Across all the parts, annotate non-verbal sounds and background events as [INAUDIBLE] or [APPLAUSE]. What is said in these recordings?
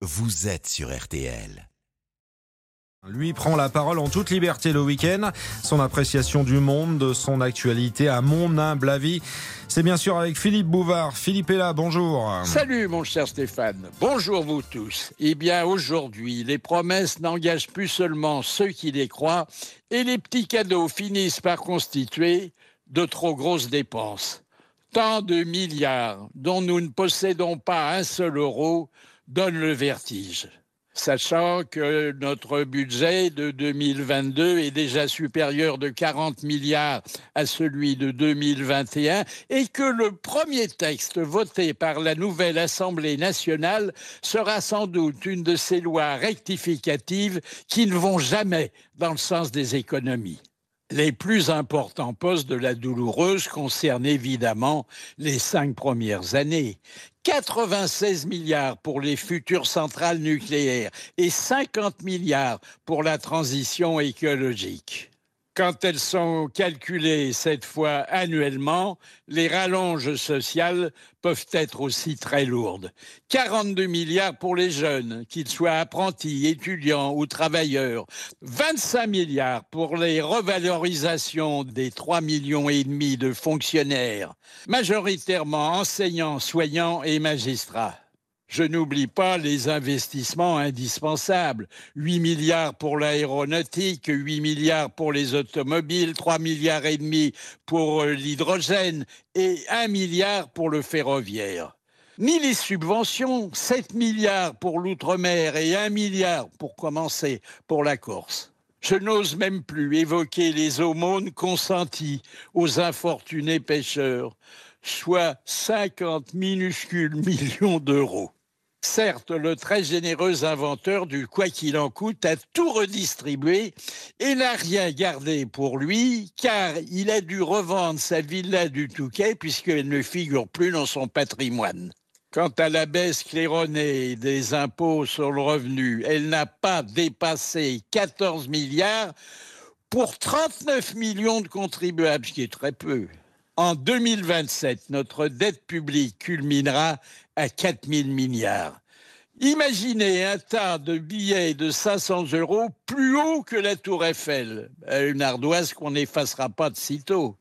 vous êtes sur RTL. Lui prend la parole en toute liberté le week-end. Son appréciation du monde, de son actualité, à mon humble avis. C'est bien sûr avec Philippe Bouvard. Philippe est là, bonjour. Salut mon cher Stéphane. Bonjour vous tous. Eh bien aujourd'hui, les promesses n'engagent plus seulement ceux qui les croient et les petits cadeaux finissent par constituer de trop grosses dépenses. Tant de milliards dont nous ne possédons pas un seul euro donnent le vertige sachant que notre budget de 2022 est déjà supérieur de 40 milliards à celui de 2021 et que le premier texte voté par la nouvelle Assemblée nationale sera sans doute une de ces lois rectificatives qui ne vont jamais dans le sens des économies. Les plus importants postes de la douloureuse concernent évidemment les cinq premières années. 96 milliards pour les futures centrales nucléaires et 50 milliards pour la transition écologique. Quand elles sont calculées cette fois annuellement, les rallonges sociales peuvent être aussi très lourdes. 42 milliards pour les jeunes, qu'ils soient apprentis, étudiants ou travailleurs. 25 milliards pour les revalorisations des 3 millions et demi de fonctionnaires, majoritairement enseignants, soignants et magistrats. Je n'oublie pas les investissements indispensables. 8 milliards pour l'aéronautique, 8 milliards pour les automobiles, 3 milliards et demi pour euh, l'hydrogène et 1 milliard pour le ferroviaire. Ni les subventions, 7 milliards pour l'outre-mer et 1 milliard pour commencer pour la Corse. Je n'ose même plus évoquer les aumônes consenties aux infortunés pêcheurs, soit 50 minuscules [LAUGHS] millions d'euros. Certes, le très généreux inventeur du quoi qu'il en coûte a tout redistribué et n'a rien gardé pour lui, car il a dû revendre sa villa du Touquet puisqu'elle ne figure plus dans son patrimoine. Quant à la baisse claironnée des impôts sur le revenu, elle n'a pas dépassé 14 milliards pour 39 millions de contribuables, ce qui est très peu. En 2027, notre dette publique culminera à 4 000 milliards. Imaginez un tas de billets de 500 euros plus haut que la tour Eiffel, une ardoise qu'on n'effacera pas de sitôt.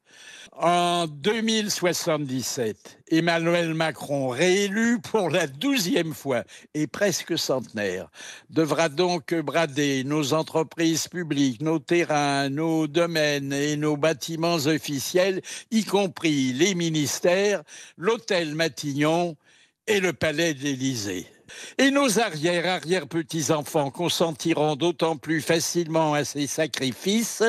En 2077, Emmanuel Macron, réélu pour la douzième fois et presque centenaire, devra donc brader nos entreprises publiques, nos terrains, nos domaines et nos bâtiments officiels, y compris les ministères, l'hôtel Matignon et le palais d'Élysée. Et nos arrière-arrière-petits-enfants consentiront d'autant plus facilement à ces sacrifices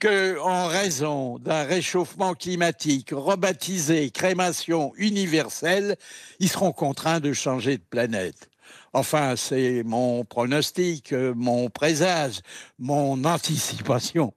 que, en raison d'un réchauffement climatique rebaptisé crémation universelle, ils seront contraints de changer de planète. Enfin, c'est mon pronostic, mon présage, mon anticipation.